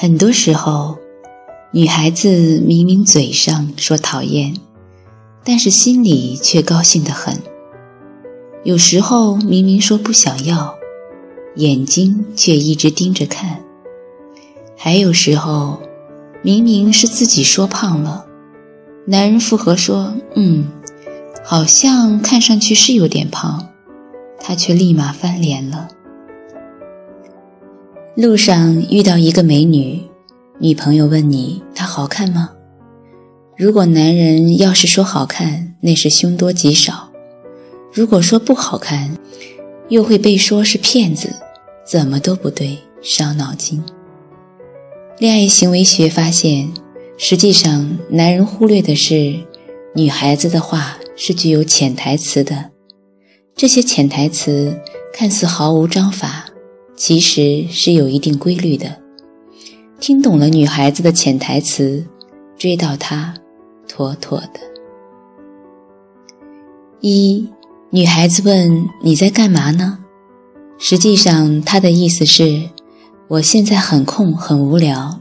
很多时候，女孩子明明嘴上说讨厌，但是心里却高兴得很。有时候明明说不想要，眼睛却一直盯着看。还有时候，明明是自己说胖了，男人附和说：“嗯，好像看上去是有点胖。”他却立马翻脸了。路上遇到一个美女，女朋友问你她好看吗？如果男人要是说好看，那是凶多吉少；如果说不好看，又会被说是骗子，怎么都不对，伤脑筋。恋爱行为学发现，实际上男人忽略的是，女孩子的话是具有潜台词的。这些潜台词看似毫无章法，其实是有一定规律的。听懂了女孩子的潜台词，追到她，妥妥的。一，女孩子问你在干嘛呢？实际上她的意思是。我现在很空，很无聊。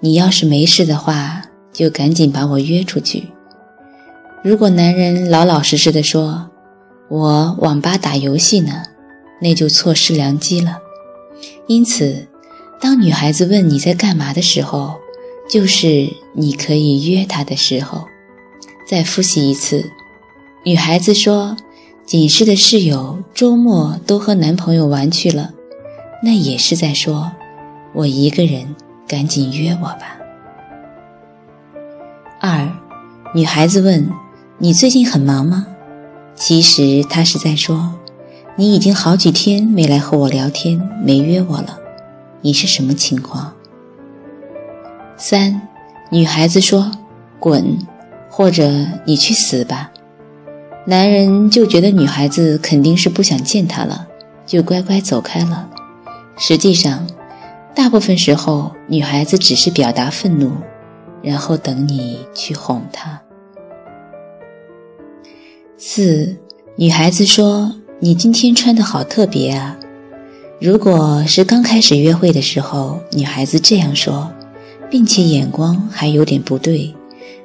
你要是没事的话，就赶紧把我约出去。如果男人老老实实的说：“我网吧打游戏呢”，那就错失良机了。因此，当女孩子问你在干嘛的时候，就是你可以约她的时候。再复习一次，女孩子说：“寝室的室友周末都和男朋友玩去了。”那也是在说。我一个人，赶紧约我吧。二，女孩子问：“你最近很忙吗？”其实她是在说：“你已经好几天没来和我聊天，没约我了，你是什么情况？”三，女孩子说：“滚，或者你去死吧。”男人就觉得女孩子肯定是不想见他了，就乖乖走开了。实际上，大部分时候，女孩子只是表达愤怒，然后等你去哄她。四，女孩子说：“你今天穿的好特别啊。”如果是刚开始约会的时候，女孩子这样说，并且眼光还有点不对，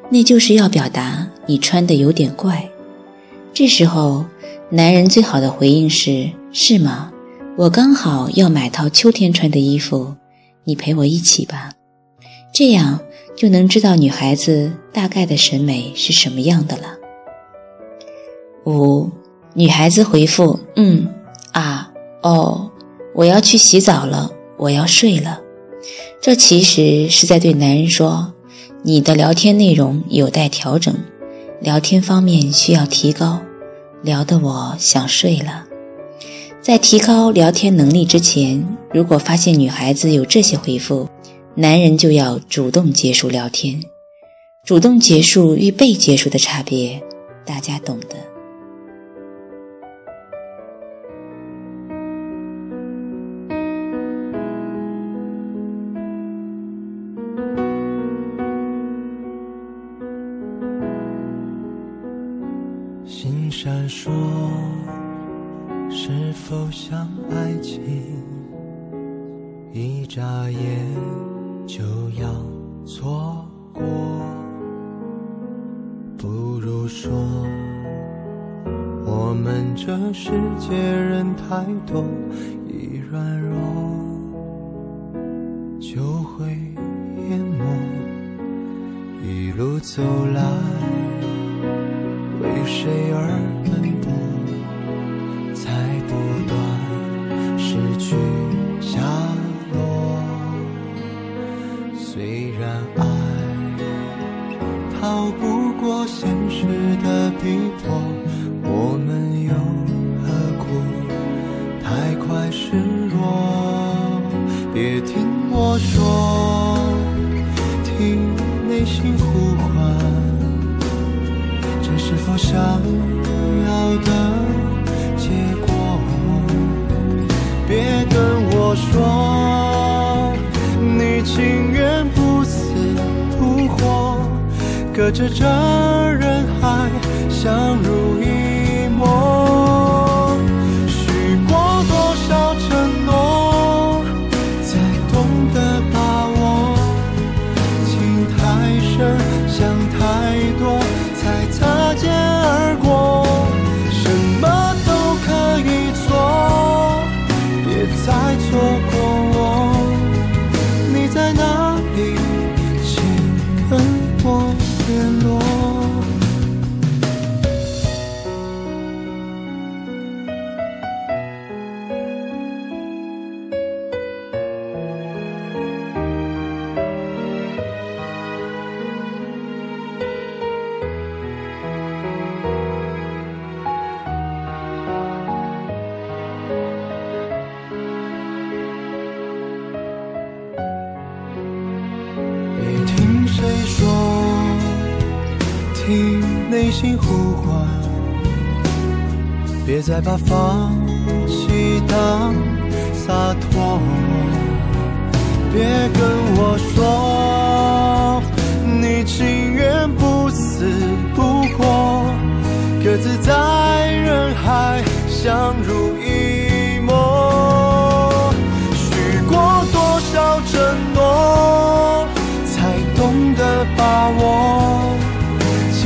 那就是要表达你穿的有点怪。这时候，男人最好的回应是：“是吗？我刚好要买套秋天穿的衣服。”你陪我一起吧，这样就能知道女孩子大概的审美是什么样的了。五，女孩子回复：嗯啊哦，我要去洗澡了，我要睡了。这其实是在对男人说，你的聊天内容有待调整，聊天方面需要提高，聊得我想睡了。在提高聊天能力之前，如果发现女孩子有这些回复，男人就要主动结束聊天。主动结束与被结束的差别，大家懂得。说。是否像爱情，一眨眼就要错过？不如说，我们这世界人太多，一软弱就会淹没。一路走来，为谁而？想要的结果，别跟我说你情愿不死不活，隔着这人海相濡以听内心呼唤，别再把放弃当洒脱。别跟我说，